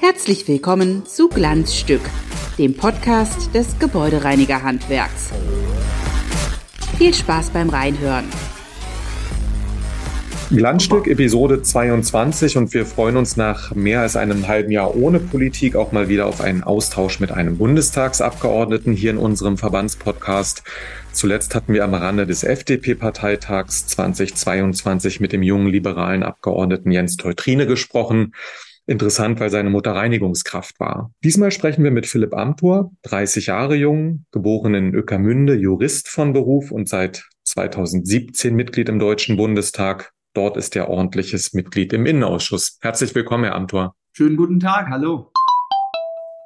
Herzlich willkommen zu Glanzstück, dem Podcast des Gebäudereinigerhandwerks. Viel Spaß beim Reinhören. Glanzstück Episode 22 und wir freuen uns nach mehr als einem halben Jahr ohne Politik auch mal wieder auf einen Austausch mit einem Bundestagsabgeordneten hier in unserem Verbandspodcast. Zuletzt hatten wir am Rande des FDP-Parteitags 2022 mit dem jungen liberalen Abgeordneten Jens Teutrine gesprochen. Interessant, weil seine Mutter Reinigungskraft war. Diesmal sprechen wir mit Philipp Amthor, 30 Jahre jung, geboren in Öckermünde, Jurist von Beruf und seit 2017 Mitglied im Deutschen Bundestag. Dort ist er ordentliches Mitglied im Innenausschuss. Herzlich willkommen, Herr Amthor. Schönen guten Tag, hallo.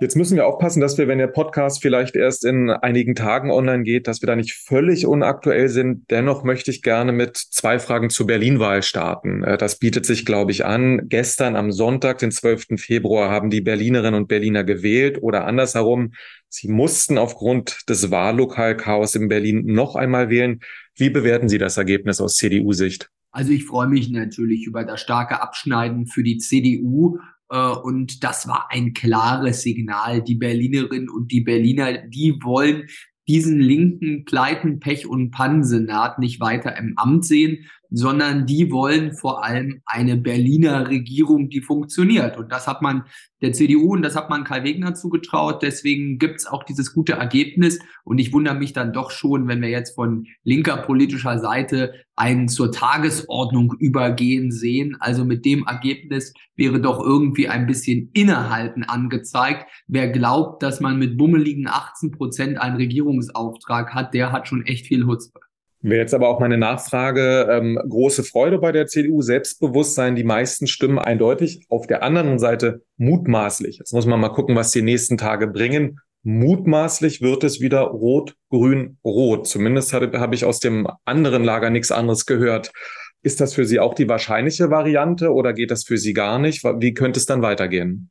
Jetzt müssen wir aufpassen, dass wir, wenn der Podcast vielleicht erst in einigen Tagen online geht, dass wir da nicht völlig unaktuell sind. Dennoch möchte ich gerne mit zwei Fragen zur Berlin-Wahl starten. Äh, das bietet sich, glaube ich, an. Gestern am Sonntag, den 12. Februar, haben die Berlinerinnen und Berliner gewählt oder andersherum. Sie mussten aufgrund des Wahllokalchaos in Berlin noch einmal wählen. Wie bewerten Sie das Ergebnis aus CDU-Sicht? Also ich freue mich natürlich über das starke Abschneiden für die CDU. Äh, und das war ein klares Signal. Die Berlinerinnen und die Berliner, die wollen diesen linken Pleiten, Pech und Pannensenat nicht weiter im Amt sehen, sondern die wollen vor allem eine Berliner Regierung, die funktioniert. Und das hat man der CDU und das hat man Karl Wegner zugetraut. Deswegen gibt's auch dieses gute Ergebnis. Und ich wundere mich dann doch schon, wenn wir jetzt von linker politischer Seite einen zur Tagesordnung übergehen sehen. Also mit dem Ergebnis wäre doch irgendwie ein bisschen Innehalten angezeigt. Wer glaubt, dass man mit bummeligen 18 Prozent einen Regierungsauftrag hat, der hat schon echt viel Hutzpe. Wäre jetzt aber auch meine Nachfrage, ähm, große Freude bei der CDU, Selbstbewusstsein, die meisten Stimmen eindeutig. Auf der anderen Seite mutmaßlich. Jetzt muss man mal gucken, was die nächsten Tage bringen. Mutmaßlich wird es wieder rot, grün, rot. Zumindest habe hab ich aus dem anderen Lager nichts anderes gehört. Ist das für Sie auch die wahrscheinliche Variante oder geht das für Sie gar nicht? Wie könnte es dann weitergehen?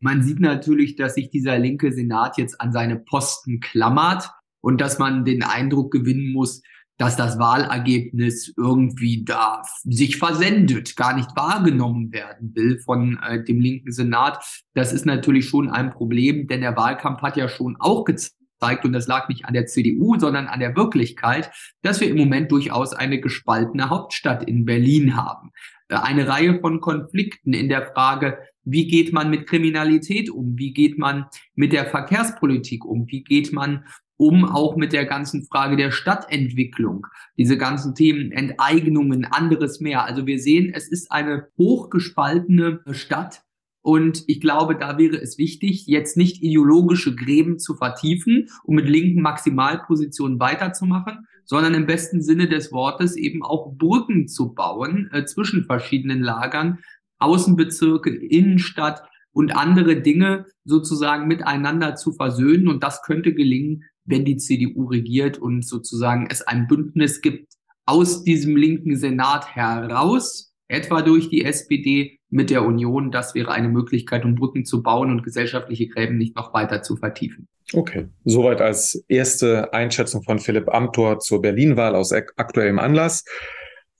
Man sieht natürlich, dass sich dieser linke Senat jetzt an seine Posten klammert und dass man den Eindruck gewinnen muss, dass das Wahlergebnis irgendwie da sich versendet, gar nicht wahrgenommen werden will von äh, dem linken Senat. Das ist natürlich schon ein Problem, denn der Wahlkampf hat ja schon auch gezeigt, und das lag nicht an der CDU, sondern an der Wirklichkeit, dass wir im Moment durchaus eine gespaltene Hauptstadt in Berlin haben. Äh, eine Reihe von Konflikten in der Frage, wie geht man mit Kriminalität um? Wie geht man mit der Verkehrspolitik um? Wie geht man um auch mit der ganzen Frage der Stadtentwicklung, diese ganzen Themen, Enteignungen, anderes mehr. Also wir sehen, es ist eine hochgespaltene Stadt. Und ich glaube, da wäre es wichtig, jetzt nicht ideologische Gräben zu vertiefen, um mit linken Maximalpositionen weiterzumachen, sondern im besten Sinne des Wortes eben auch Brücken zu bauen äh, zwischen verschiedenen Lagern, Außenbezirke, Innenstadt und andere Dinge sozusagen miteinander zu versöhnen. Und das könnte gelingen, wenn die CDU regiert und sozusagen es ein Bündnis gibt aus diesem linken Senat heraus, etwa durch die SPD mit der Union. Das wäre eine Möglichkeit, um Brücken zu bauen und gesellschaftliche Gräben nicht noch weiter zu vertiefen. Okay, soweit als erste Einschätzung von Philipp Amthor zur Berlin-Wahl aus aktuellem Anlass.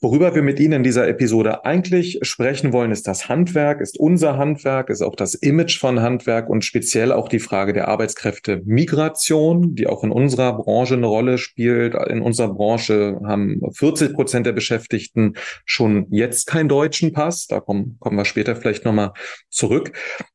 Worüber wir mit Ihnen in dieser Episode eigentlich sprechen wollen, ist das Handwerk, ist unser Handwerk, ist auch das Image von Handwerk und speziell auch die Frage der Arbeitskräfte-Migration, die auch in unserer Branche eine Rolle spielt. In unserer Branche haben 40 Prozent der Beschäftigten schon jetzt keinen deutschen Pass. Da kommen, kommen wir später vielleicht nochmal zurück.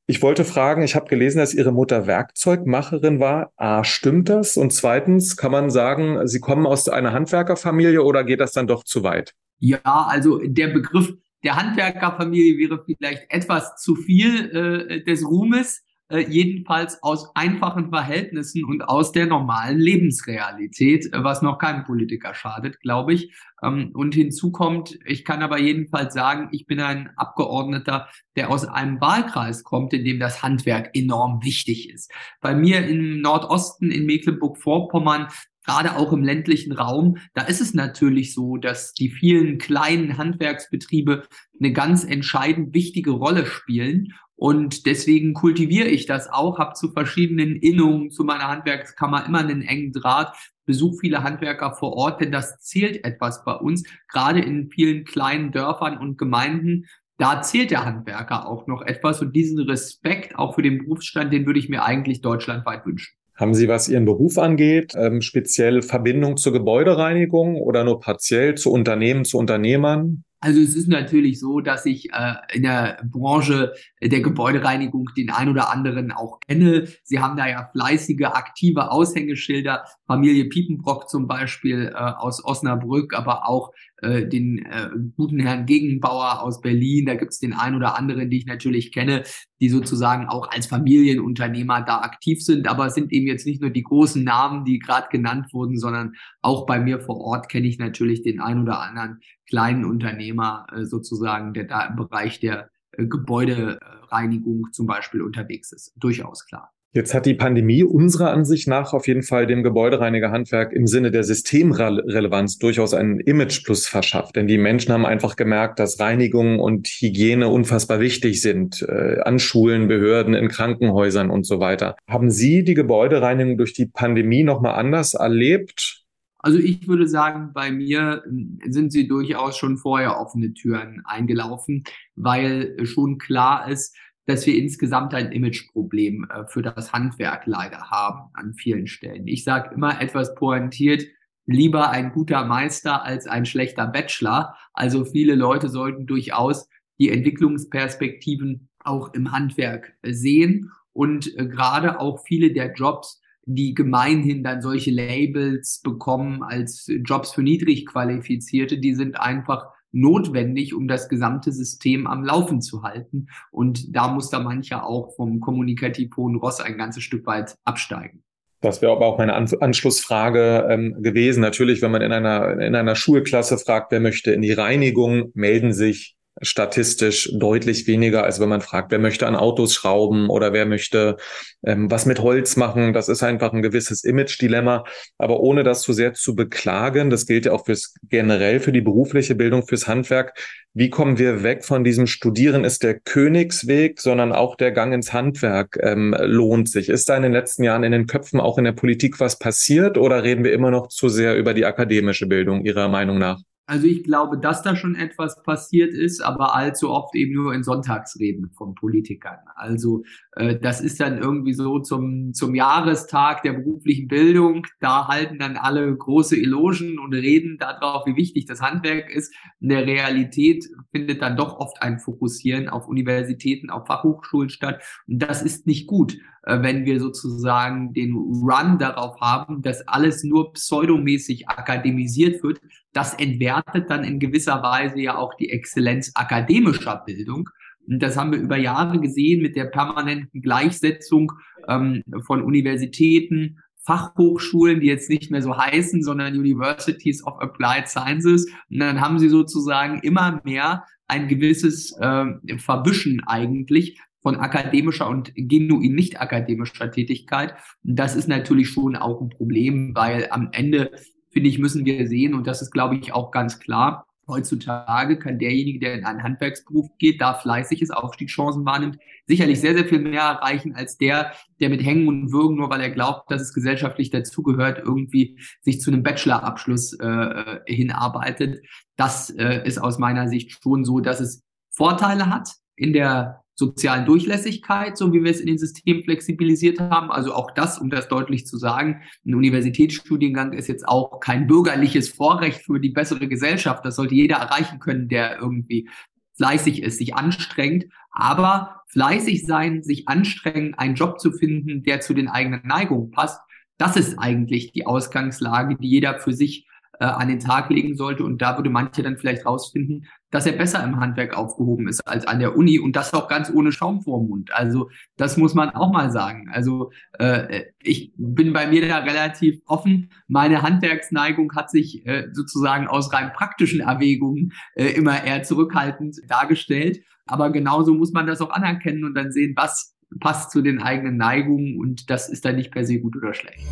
Ich wollte fragen, ich habe gelesen, dass Ihre Mutter Werkzeugmacherin war. A, stimmt das? Und zweitens, kann man sagen, Sie kommen aus einer Handwerkerfamilie oder geht das dann doch zu weit? Ja, also der Begriff der Handwerkerfamilie wäre vielleicht etwas zu viel äh, des Ruhmes, äh, jedenfalls aus einfachen Verhältnissen und aus der normalen Lebensrealität, äh, was noch keinem Politiker schadet, glaube ich. Ähm, und hinzu kommt, ich kann aber jedenfalls sagen, ich bin ein Abgeordneter, der aus einem Wahlkreis kommt, in dem das Handwerk enorm wichtig ist. Bei mir im Nordosten in Mecklenburg-Vorpommern gerade auch im ländlichen Raum, da ist es natürlich so, dass die vielen kleinen Handwerksbetriebe eine ganz entscheidend wichtige Rolle spielen. Und deswegen kultiviere ich das auch, habe zu verschiedenen Innungen, zu meiner Handwerkskammer immer einen engen Draht, besuche viele Handwerker vor Ort, denn das zählt etwas bei uns, gerade in vielen kleinen Dörfern und Gemeinden. Da zählt der Handwerker auch noch etwas und diesen Respekt auch für den Berufsstand, den würde ich mir eigentlich deutschlandweit wünschen. Haben Sie, was Ihren Beruf angeht, ähm, speziell Verbindung zur Gebäudereinigung oder nur partiell zu Unternehmen, zu Unternehmern? Also es ist natürlich so, dass ich äh, in der Branche der Gebäudereinigung den ein oder anderen auch kenne. Sie haben da ja fleißige, aktive Aushängeschilder. Familie Piepenbrock zum Beispiel äh, aus Osnabrück, aber auch äh, den äh, guten Herrn Gegenbauer aus Berlin. Da gibt es den ein oder anderen, die ich natürlich kenne, die sozusagen auch als Familienunternehmer da aktiv sind. Aber es sind eben jetzt nicht nur die großen Namen, die gerade genannt wurden, sondern auch bei mir vor Ort kenne ich natürlich den ein oder anderen kleinen Unternehmer äh, sozusagen, der da im Bereich der äh, Gebäudereinigung zum Beispiel unterwegs ist. Durchaus klar. Jetzt hat die Pandemie unserer Ansicht nach auf jeden Fall dem Gebäudereinigerhandwerk im Sinne der Systemrelevanz durchaus einen Imageplus verschafft. Denn die Menschen haben einfach gemerkt, dass Reinigung und Hygiene unfassbar wichtig sind, äh, an Schulen, Behörden, in Krankenhäusern und so weiter. Haben Sie die Gebäudereinigung durch die Pandemie nochmal anders erlebt? Also ich würde sagen, bei mir ähm, sind sie durchaus schon vorher offene Türen eingelaufen, weil schon klar ist, dass wir insgesamt ein Imageproblem äh, für das Handwerk leider haben an vielen Stellen. Ich sage immer etwas pointiert, lieber ein guter Meister als ein schlechter Bachelor. Also viele Leute sollten durchaus die Entwicklungsperspektiven auch im Handwerk sehen und äh, gerade auch viele der Jobs, die gemeinhin dann solche Labels bekommen als Jobs für niedrig qualifizierte, die sind einfach notwendig, um das gesamte System am Laufen zu halten. Und da muss da mancher auch vom kommunikativ hohen Ross ein ganzes Stück weit absteigen. Das wäre aber auch meine An Anschlussfrage ähm, gewesen. Natürlich, wenn man in einer, in einer Schulklasse fragt, wer möchte in die Reinigung, melden sich statistisch deutlich weniger, als wenn man fragt, wer möchte an Autos schrauben oder wer möchte ähm, was mit Holz machen. Das ist einfach ein gewisses Image-Dilemma. Aber ohne das zu sehr zu beklagen, das gilt ja auch fürs generell für die berufliche Bildung, fürs Handwerk. Wie kommen wir weg von diesem Studieren ist der Königsweg, sondern auch der Gang ins Handwerk ähm, lohnt sich? Ist da in den letzten Jahren in den Köpfen auch in der Politik was passiert oder reden wir immer noch zu sehr über die akademische Bildung Ihrer Meinung nach? Also ich glaube, dass da schon etwas passiert ist, aber allzu oft eben nur in Sonntagsreden von Politikern. Also äh, das ist dann irgendwie so zum, zum Jahrestag der beruflichen Bildung. Da halten dann alle große Elogen und reden darauf, wie wichtig das Handwerk ist. In der Realität findet dann doch oft ein Fokussieren auf Universitäten, auf Fachhochschulen statt. Und das ist nicht gut. Äh, wenn wir sozusagen den Run darauf haben, dass alles nur pseudomäßig akademisiert wird, das entwertet dann in gewisser Weise ja auch die Exzellenz akademischer Bildung. Und das haben wir über Jahre gesehen mit der permanenten Gleichsetzung ähm, von Universitäten, Fachhochschulen, die jetzt nicht mehr so heißen, sondern Universities of Applied Sciences. Und dann haben sie sozusagen immer mehr ein gewisses äh, Verwischen eigentlich von akademischer und genuin nicht akademischer Tätigkeit. Und das ist natürlich schon auch ein Problem, weil am Ende, finde ich, müssen wir sehen, und das ist, glaube ich, auch ganz klar, heutzutage kann derjenige, der in einen Handwerksberuf geht, da fleißig ist, Aufstiegschancen wahrnimmt, sicherlich sehr, sehr viel mehr erreichen als der, der mit Hängen und Würgen, nur weil er glaubt, dass es gesellschaftlich dazugehört, irgendwie sich zu einem Bachelorabschluss äh, hinarbeitet. Das äh, ist aus meiner Sicht schon so, dass es Vorteile hat in der sozialen Durchlässigkeit, so wie wir es in den Systemen flexibilisiert haben. Also auch das, um das deutlich zu sagen, ein Universitätsstudiengang ist jetzt auch kein bürgerliches Vorrecht für die bessere Gesellschaft. Das sollte jeder erreichen können, der irgendwie fleißig ist, sich anstrengt. Aber fleißig sein, sich anstrengen, einen Job zu finden, der zu den eigenen Neigungen passt, das ist eigentlich die Ausgangslage, die jeder für sich äh, an den Tag legen sollte. Und da würde manche dann vielleicht rausfinden, dass er besser im Handwerk aufgehoben ist als an der Uni und das auch ganz ohne Schaum vorm Mund. Also das muss man auch mal sagen. Also äh, ich bin bei mir da relativ offen. Meine Handwerksneigung hat sich äh, sozusagen aus rein praktischen Erwägungen äh, immer eher zurückhaltend dargestellt. Aber genauso muss man das auch anerkennen und dann sehen, was passt zu den eigenen Neigungen und das ist dann nicht per se gut oder schlecht.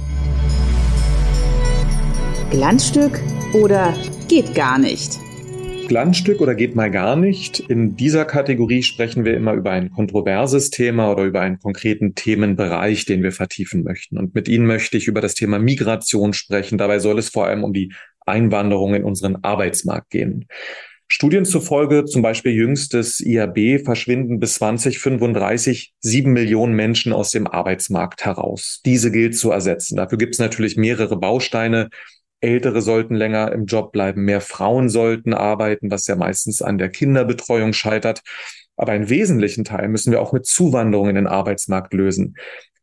Glanzstück oder geht gar nicht? Glanzstück oder geht mal gar nicht. In dieser Kategorie sprechen wir immer über ein kontroverses Thema oder über einen konkreten Themenbereich, den wir vertiefen möchten. Und mit Ihnen möchte ich über das Thema Migration sprechen. Dabei soll es vor allem um die Einwanderung in unseren Arbeitsmarkt gehen. Studien zufolge, zum Beispiel jüngstes IAB, verschwinden bis 2035 sieben Millionen Menschen aus dem Arbeitsmarkt heraus. Diese gilt zu ersetzen. Dafür gibt es natürlich mehrere Bausteine. Ältere sollten länger im Job bleiben, mehr Frauen sollten arbeiten, was ja meistens an der Kinderbetreuung scheitert. Aber einen wesentlichen Teil müssen wir auch mit Zuwanderung in den Arbeitsmarkt lösen.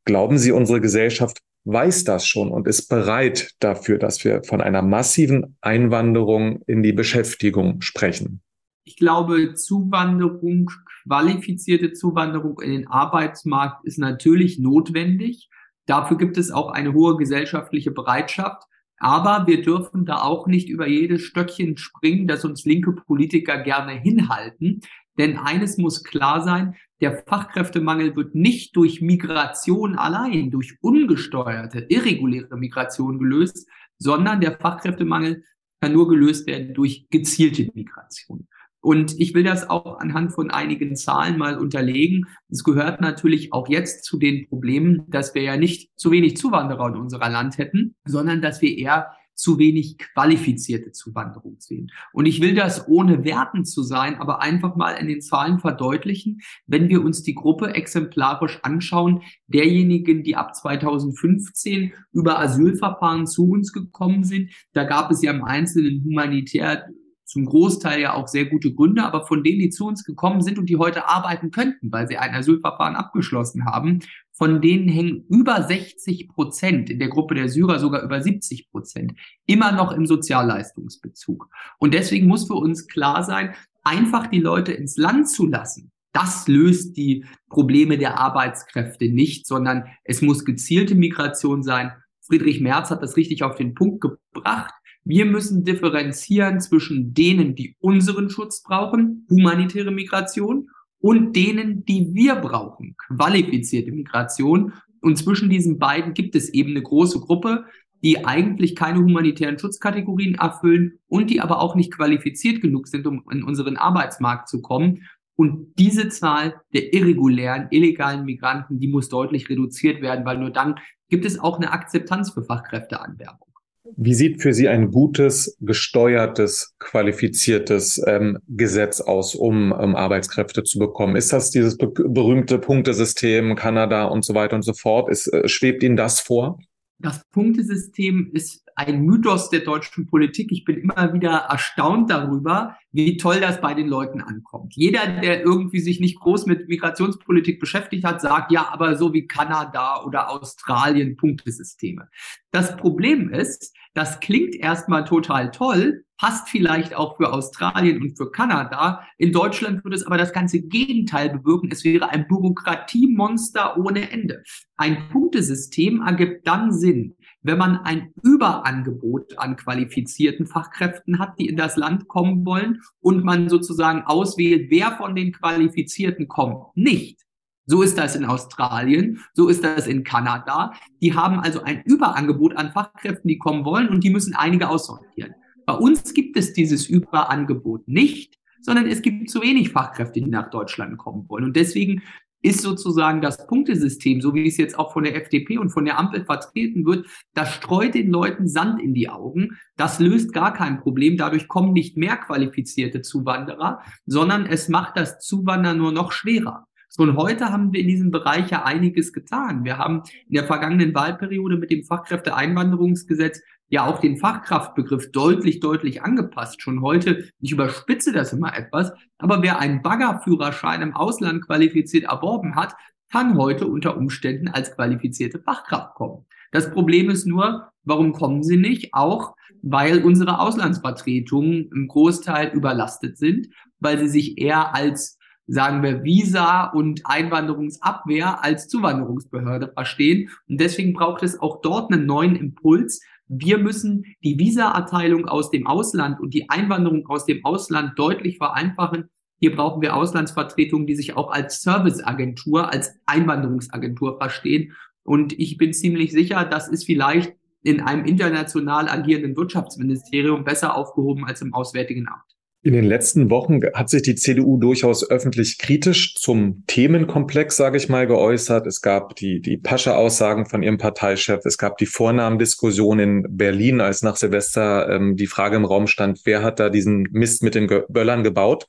Glauben Sie, unsere Gesellschaft weiß das schon und ist bereit dafür, dass wir von einer massiven Einwanderung in die Beschäftigung sprechen? Ich glaube, Zuwanderung, qualifizierte Zuwanderung in den Arbeitsmarkt ist natürlich notwendig. Dafür gibt es auch eine hohe gesellschaftliche Bereitschaft. Aber wir dürfen da auch nicht über jedes Stöckchen springen, das uns linke Politiker gerne hinhalten. Denn eines muss klar sein, der Fachkräftemangel wird nicht durch Migration allein, durch ungesteuerte, irreguläre Migration gelöst, sondern der Fachkräftemangel kann nur gelöst werden durch gezielte Migration. Und ich will das auch anhand von einigen Zahlen mal unterlegen. Es gehört natürlich auch jetzt zu den Problemen, dass wir ja nicht zu wenig Zuwanderer in unserer Land hätten, sondern dass wir eher zu wenig qualifizierte Zuwanderung sehen. Und ich will das ohne Werten zu sein, aber einfach mal in den Zahlen verdeutlichen, wenn wir uns die Gruppe exemplarisch anschauen, derjenigen, die ab 2015 über Asylverfahren zu uns gekommen sind, da gab es ja im Einzelnen humanitär zum Großteil ja auch sehr gute Gründe, aber von denen, die zu uns gekommen sind und die heute arbeiten könnten, weil sie ein Asylverfahren abgeschlossen haben, von denen hängen über 60 Prozent, in der Gruppe der Syrer sogar über 70 Prozent, immer noch im Sozialleistungsbezug. Und deswegen muss für uns klar sein, einfach die Leute ins Land zu lassen, das löst die Probleme der Arbeitskräfte nicht, sondern es muss gezielte Migration sein. Friedrich Merz hat das richtig auf den Punkt gebracht. Wir müssen differenzieren zwischen denen, die unseren Schutz brauchen, humanitäre Migration, und denen, die wir brauchen, qualifizierte Migration. Und zwischen diesen beiden gibt es eben eine große Gruppe, die eigentlich keine humanitären Schutzkategorien erfüllen und die aber auch nicht qualifiziert genug sind, um in unseren Arbeitsmarkt zu kommen. Und diese Zahl der irregulären, illegalen Migranten, die muss deutlich reduziert werden, weil nur dann gibt es auch eine Akzeptanz für Fachkräfteanwerbung. Wie sieht für Sie ein gutes, gesteuertes, qualifiziertes ähm, Gesetz aus, um um Arbeitskräfte zu bekommen? Ist das dieses be berühmte Punktesystem Kanada und so weiter und so fort? Ist, äh, schwebt Ihnen das vor? Das Punktesystem ist ein Mythos der deutschen Politik. Ich bin immer wieder erstaunt darüber, wie toll das bei den Leuten ankommt. Jeder, der irgendwie sich nicht groß mit Migrationspolitik beschäftigt hat, sagt, ja, aber so wie Kanada oder Australien Punktesysteme. Das Problem ist, das klingt erstmal total toll, passt vielleicht auch für Australien und für Kanada. In Deutschland würde es aber das ganze Gegenteil bewirken. Es wäre ein Bürokratiemonster ohne Ende. Ein Punktesystem ergibt dann Sinn, wenn man ein Überangebot an qualifizierten Fachkräften hat, die in das Land kommen wollen und man sozusagen auswählt, wer von den Qualifizierten kommt. Nicht. So ist das in Australien, so ist das in Kanada. Die haben also ein Überangebot an Fachkräften, die kommen wollen und die müssen einige aussortieren. Bei uns gibt es dieses Überangebot nicht, sondern es gibt zu wenig Fachkräfte, die nach Deutschland kommen wollen. Und deswegen ist sozusagen das Punktesystem, so wie es jetzt auch von der FDP und von der Ampel vertreten wird, das streut den Leuten Sand in die Augen. Das löst gar kein Problem. Dadurch kommen nicht mehr qualifizierte Zuwanderer, sondern es macht das Zuwandern nur noch schwerer. Schon heute haben wir in diesem Bereich ja einiges getan. Wir haben in der vergangenen Wahlperiode mit dem Fachkräfteeinwanderungsgesetz ja auch den Fachkraftbegriff deutlich, deutlich angepasst. Schon heute, ich überspitze das immer etwas, aber wer einen Baggerführerschein im Ausland qualifiziert erworben hat, kann heute unter Umständen als qualifizierte Fachkraft kommen. Das Problem ist nur, warum kommen sie nicht? Auch weil unsere Auslandsvertretungen im Großteil überlastet sind, weil sie sich eher als sagen wir, Visa und Einwanderungsabwehr als Zuwanderungsbehörde verstehen. Und deswegen braucht es auch dort einen neuen Impuls. Wir müssen die Visa-Erteilung aus dem Ausland und die Einwanderung aus dem Ausland deutlich vereinfachen. Hier brauchen wir Auslandsvertretungen, die sich auch als Serviceagentur, als Einwanderungsagentur verstehen. Und ich bin ziemlich sicher, das ist vielleicht in einem international agierenden Wirtschaftsministerium besser aufgehoben als im Auswärtigen Amt. In den letzten Wochen hat sich die CDU durchaus öffentlich kritisch zum Themenkomplex, sage ich mal, geäußert. Es gab die, die Pascha-Aussagen von ihrem Parteichef. Es gab die Vornamendiskussion in Berlin, als nach Silvester ähm, die Frage im Raum stand, wer hat da diesen Mist mit den Böllern gebaut?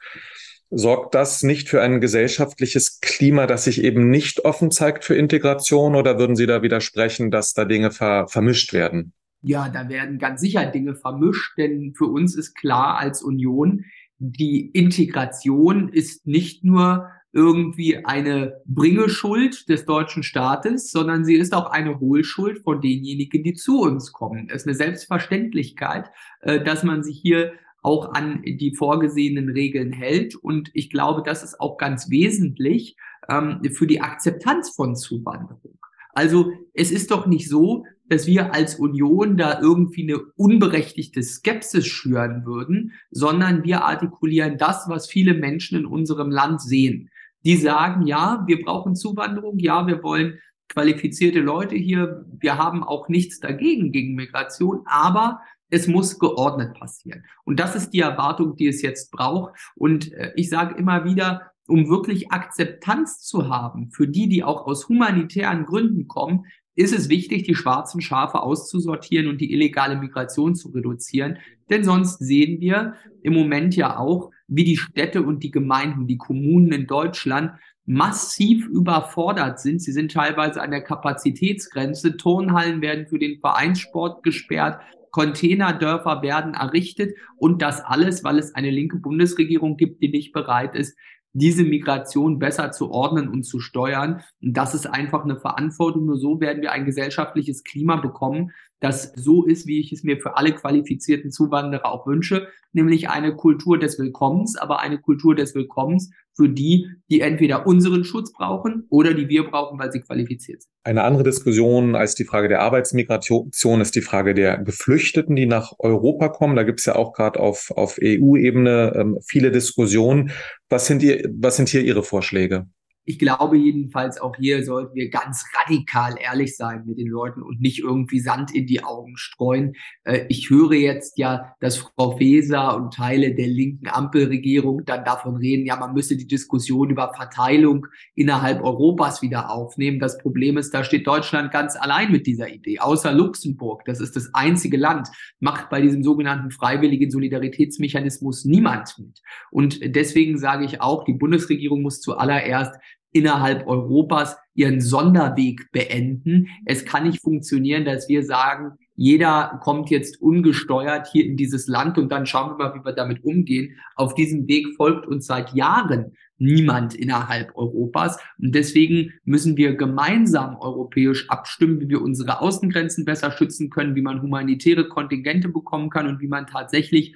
Sorgt das nicht für ein gesellschaftliches Klima, das sich eben nicht offen zeigt für Integration? Oder würden Sie da widersprechen, dass da Dinge ver vermischt werden? Ja, da werden ganz sicher Dinge vermischt, denn für uns ist klar als Union, die Integration ist nicht nur irgendwie eine Bringeschuld des deutschen Staates, sondern sie ist auch eine Hohlschuld von denjenigen, die zu uns kommen. Es ist eine Selbstverständlichkeit, äh, dass man sich hier auch an die vorgesehenen Regeln hält. Und ich glaube, das ist auch ganz wesentlich ähm, für die Akzeptanz von Zuwanderung. Also es ist doch nicht so, dass wir als Union da irgendwie eine unberechtigte Skepsis schüren würden, sondern wir artikulieren das, was viele Menschen in unserem Land sehen. Die sagen, ja, wir brauchen Zuwanderung, ja, wir wollen qualifizierte Leute hier, wir haben auch nichts dagegen gegen Migration, aber es muss geordnet passieren. Und das ist die Erwartung, die es jetzt braucht. Und äh, ich sage immer wieder, um wirklich Akzeptanz zu haben für die, die auch aus humanitären Gründen kommen, ist es wichtig, die schwarzen Schafe auszusortieren und die illegale Migration zu reduzieren. Denn sonst sehen wir im Moment ja auch, wie die Städte und die Gemeinden, die Kommunen in Deutschland massiv überfordert sind. Sie sind teilweise an der Kapazitätsgrenze. Turnhallen werden für den Vereinssport gesperrt. Containerdörfer werden errichtet und das alles, weil es eine linke Bundesregierung gibt, die nicht bereit ist, diese Migration besser zu ordnen und zu steuern. Und das ist einfach eine Verantwortung. Nur so werden wir ein gesellschaftliches Klima bekommen, das so ist, wie ich es mir für alle qualifizierten Zuwanderer auch wünsche, nämlich eine Kultur des Willkommens, aber eine Kultur des Willkommens für die, die entweder unseren Schutz brauchen oder die wir brauchen, weil sie qualifiziert sind. Eine andere Diskussion als die Frage der Arbeitsmigration ist die Frage der Geflüchteten, die nach Europa kommen. Da gibt es ja auch gerade auf, auf EU-Ebene ähm, viele Diskussionen. Was sind, ihr, was sind hier Ihre Vorschläge? Ich glaube jedenfalls auch hier sollten wir ganz radikal ehrlich sein mit den Leuten und nicht irgendwie Sand in die Augen streuen. Äh, ich höre jetzt ja, dass Frau Faeser und Teile der linken Ampelregierung dann davon reden, ja, man müsse die Diskussion über Verteilung innerhalb Europas wieder aufnehmen. Das Problem ist, da steht Deutschland ganz allein mit dieser Idee, außer Luxemburg. Das ist das einzige Land, macht bei diesem sogenannten freiwilligen Solidaritätsmechanismus niemand mit. Und deswegen sage ich auch, die Bundesregierung muss zuallererst innerhalb Europas ihren Sonderweg beenden. Es kann nicht funktionieren, dass wir sagen, jeder kommt jetzt ungesteuert hier in dieses Land und dann schauen wir mal, wie wir damit umgehen. Auf diesem Weg folgt uns seit Jahren niemand innerhalb Europas. Und deswegen müssen wir gemeinsam europäisch abstimmen, wie wir unsere Außengrenzen besser schützen können, wie man humanitäre Kontingente bekommen kann und wie man tatsächlich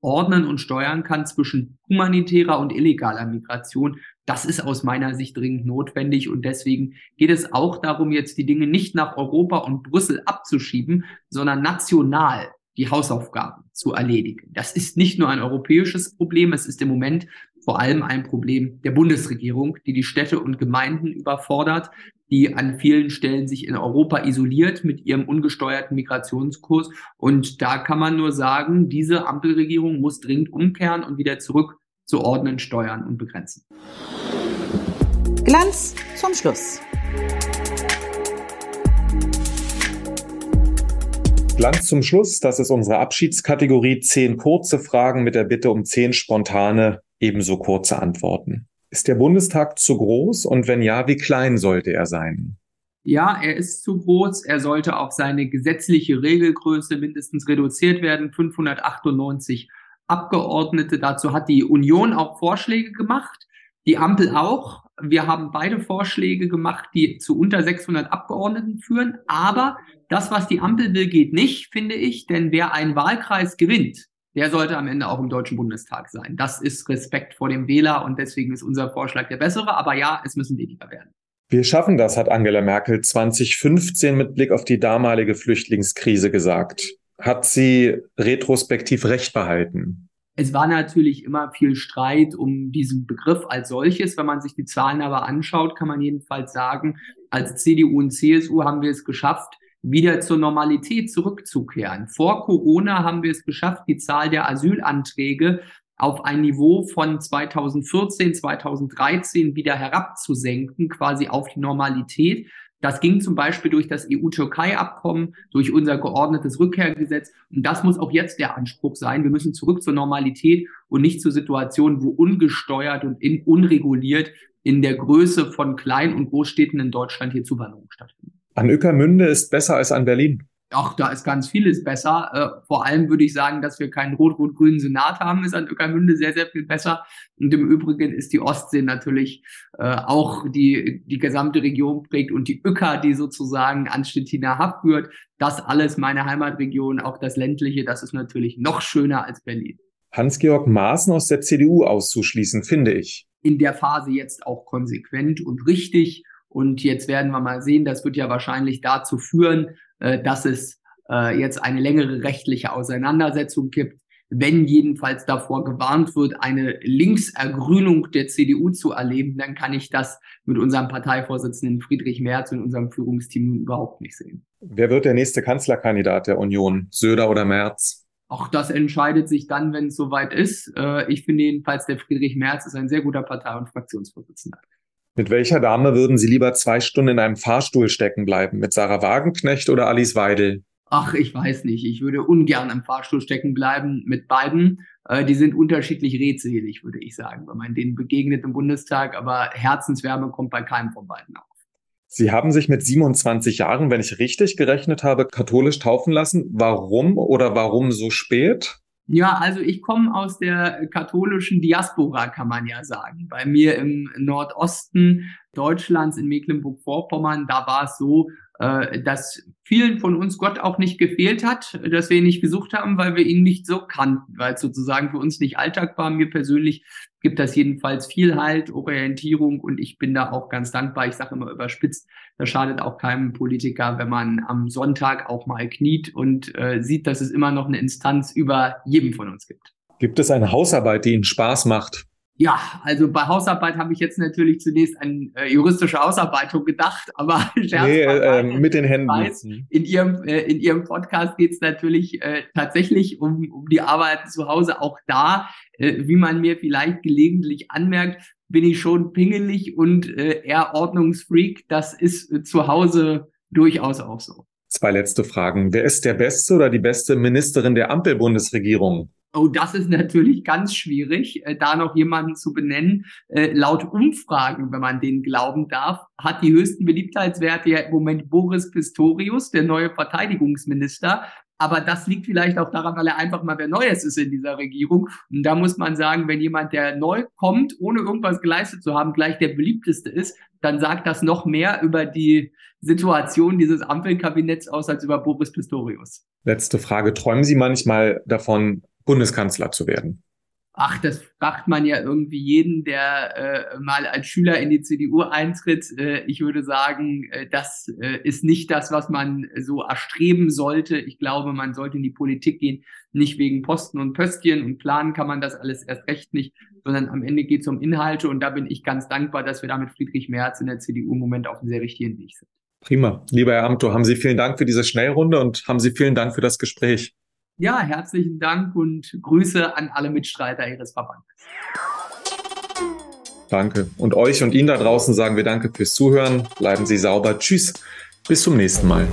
ordnen und steuern kann zwischen humanitärer und illegaler Migration. Das ist aus meiner Sicht dringend notwendig und deswegen geht es auch darum, jetzt die Dinge nicht nach Europa und Brüssel abzuschieben, sondern national die Hausaufgaben zu erledigen. Das ist nicht nur ein europäisches Problem, es ist im Moment vor allem ein Problem der Bundesregierung, die die Städte und Gemeinden überfordert, die an vielen Stellen sich in Europa isoliert mit ihrem ungesteuerten Migrationskurs. Und da kann man nur sagen, diese Ampelregierung muss dringend umkehren und wieder zurück zu ordnen, steuern und begrenzen. Glanz zum Schluss. Glanz zum Schluss, das ist unsere Abschiedskategorie. Zehn kurze Fragen mit der Bitte um zehn spontane, ebenso kurze Antworten. Ist der Bundestag zu groß und wenn ja, wie klein sollte er sein? Ja, er ist zu groß. Er sollte auf seine gesetzliche Regelgröße mindestens reduziert werden. 598 Abgeordnete. Dazu hat die Union auch Vorschläge gemacht. Die Ampel auch. Wir haben beide Vorschläge gemacht, die zu unter 600 Abgeordneten führen. Aber das, was die Ampel will, geht nicht, finde ich. Denn wer einen Wahlkreis gewinnt, der sollte am Ende auch im Deutschen Bundestag sein. Das ist Respekt vor dem Wähler und deswegen ist unser Vorschlag der bessere. Aber ja, es müssen weniger werden. Wir schaffen das, hat Angela Merkel 2015 mit Blick auf die damalige Flüchtlingskrise gesagt. Hat sie retrospektiv recht behalten? Es war natürlich immer viel Streit um diesen Begriff als solches. Wenn man sich die Zahlen aber anschaut, kann man jedenfalls sagen, als CDU und CSU haben wir es geschafft, wieder zur Normalität zurückzukehren. Vor Corona haben wir es geschafft, die Zahl der Asylanträge auf ein Niveau von 2014, 2013 wieder herabzusenken, quasi auf die Normalität. Das ging zum Beispiel durch das EU-Türkei-Abkommen, durch unser geordnetes Rückkehrgesetz. Und das muss auch jetzt der Anspruch sein. Wir müssen zurück zur Normalität und nicht zu Situationen, wo ungesteuert und in, unreguliert in der Größe von Klein- und Großstädten in Deutschland hier Zuwanderung stattfindet. An Ückermünde ist besser als an Berlin. Ach, da ist ganz vieles besser. Äh, vor allem würde ich sagen, dass wir keinen rot-rot-grünen Senat haben, ist an Ueckermünde sehr, sehr viel besser. Und im Übrigen ist die Ostsee natürlich äh, auch die, die gesamte Region prägt und die Uecker, die sozusagen an Stettiner Hub führt. Das alles meine Heimatregion, auch das ländliche, das ist natürlich noch schöner als Berlin. Hans-Georg Maaßen aus der CDU auszuschließen, finde ich. In der Phase jetzt auch konsequent und richtig. Und jetzt werden wir mal sehen, das wird ja wahrscheinlich dazu führen, äh, dass es äh, jetzt eine längere rechtliche Auseinandersetzung gibt, wenn jedenfalls davor gewarnt wird, eine Linksergrünung der CDU zu erleben, dann kann ich das mit unserem Parteivorsitzenden Friedrich Merz und unserem Führungsteam überhaupt nicht sehen. Wer wird der nächste Kanzlerkandidat der Union? Söder oder Merz? Auch das entscheidet sich dann, wenn es soweit ist. Äh, ich finde jedenfalls, der Friedrich Merz ist ein sehr guter Partei- und Fraktionsvorsitzender. Mit welcher Dame würden Sie lieber zwei Stunden in einem Fahrstuhl stecken bleiben? Mit Sarah Wagenknecht oder Alice Weidel? Ach, ich weiß nicht. Ich würde ungern im Fahrstuhl stecken bleiben mit beiden. Äh, die sind unterschiedlich redselig, würde ich sagen, wenn man denen begegnet im Bundestag. Aber Herzenswärme kommt bei keinem von beiden auf. Sie haben sich mit 27 Jahren, wenn ich richtig gerechnet habe, katholisch taufen lassen. Warum oder warum so spät? Ja, also ich komme aus der katholischen Diaspora, kann man ja sagen. Bei mir im Nordosten Deutschlands in Mecklenburg-Vorpommern, da war es so, äh, dass vielen von uns Gott auch nicht gefehlt hat, dass wir ihn nicht gesucht haben, weil wir ihn nicht so kannten, weil es sozusagen für uns nicht Alltag war. Mir persönlich gibt das jedenfalls viel Halt, Orientierung und ich bin da auch ganz dankbar. Ich sage immer überspitzt, da schadet auch keinem Politiker, wenn man am Sonntag auch mal kniet und äh, sieht, dass es immer noch eine Instanz über jedem von uns gibt. Gibt es eine Hausarbeit, die Ihnen Spaß macht? Ja, also bei Hausarbeit habe ich jetzt natürlich zunächst an äh, juristische Ausarbeitung gedacht, aber Scherz nee, äh, mit den Händen. Weiß, mhm. in Ihrem äh, in Ihrem Podcast geht es natürlich äh, tatsächlich um, um die Arbeit zu Hause. Auch da, äh, wie man mir vielleicht gelegentlich anmerkt, bin ich schon pingelig und äh, eher Ordnungsfreak. Das ist zu Hause durchaus auch so. Zwei letzte Fragen. Wer ist der beste oder die beste Ministerin der Ampelbundesregierung? Oh, das ist natürlich ganz schwierig, äh, da noch jemanden zu benennen. Äh, laut Umfragen, wenn man denen glauben darf, hat die höchsten Beliebtheitswerte ja im Moment Boris Pistorius, der neue Verteidigungsminister. Aber das liegt vielleicht auch daran, weil er einfach mal wer Neues ist in dieser Regierung. Und da muss man sagen, wenn jemand, der neu kommt, ohne irgendwas geleistet zu haben, gleich der beliebteste ist, dann sagt das noch mehr über die Situation dieses Ampelkabinetts aus als über Boris Pistorius. Letzte Frage. Träumen Sie manchmal davon, Bundeskanzler zu werden? Ach, das fragt man ja irgendwie jeden, der äh, mal als Schüler in die CDU eintritt. Äh, ich würde sagen, äh, das äh, ist nicht das, was man so erstreben sollte. Ich glaube, man sollte in die Politik gehen, nicht wegen Posten und Pöstchen und planen kann man das alles erst recht nicht, sondern am Ende geht es um Inhalte und da bin ich ganz dankbar, dass wir da mit Friedrich Merz in der CDU im Moment auf einem sehr richtigen Weg sind. Prima. Lieber Herr Amthor, haben Sie vielen Dank für diese Schnellrunde und haben Sie vielen Dank für das Gespräch. Ja, herzlichen Dank und Grüße an alle Mitstreiter Ihres Verbandes. Danke. Und euch und Ihnen da draußen sagen wir Danke fürs Zuhören. Bleiben Sie sauber. Tschüss. Bis zum nächsten Mal.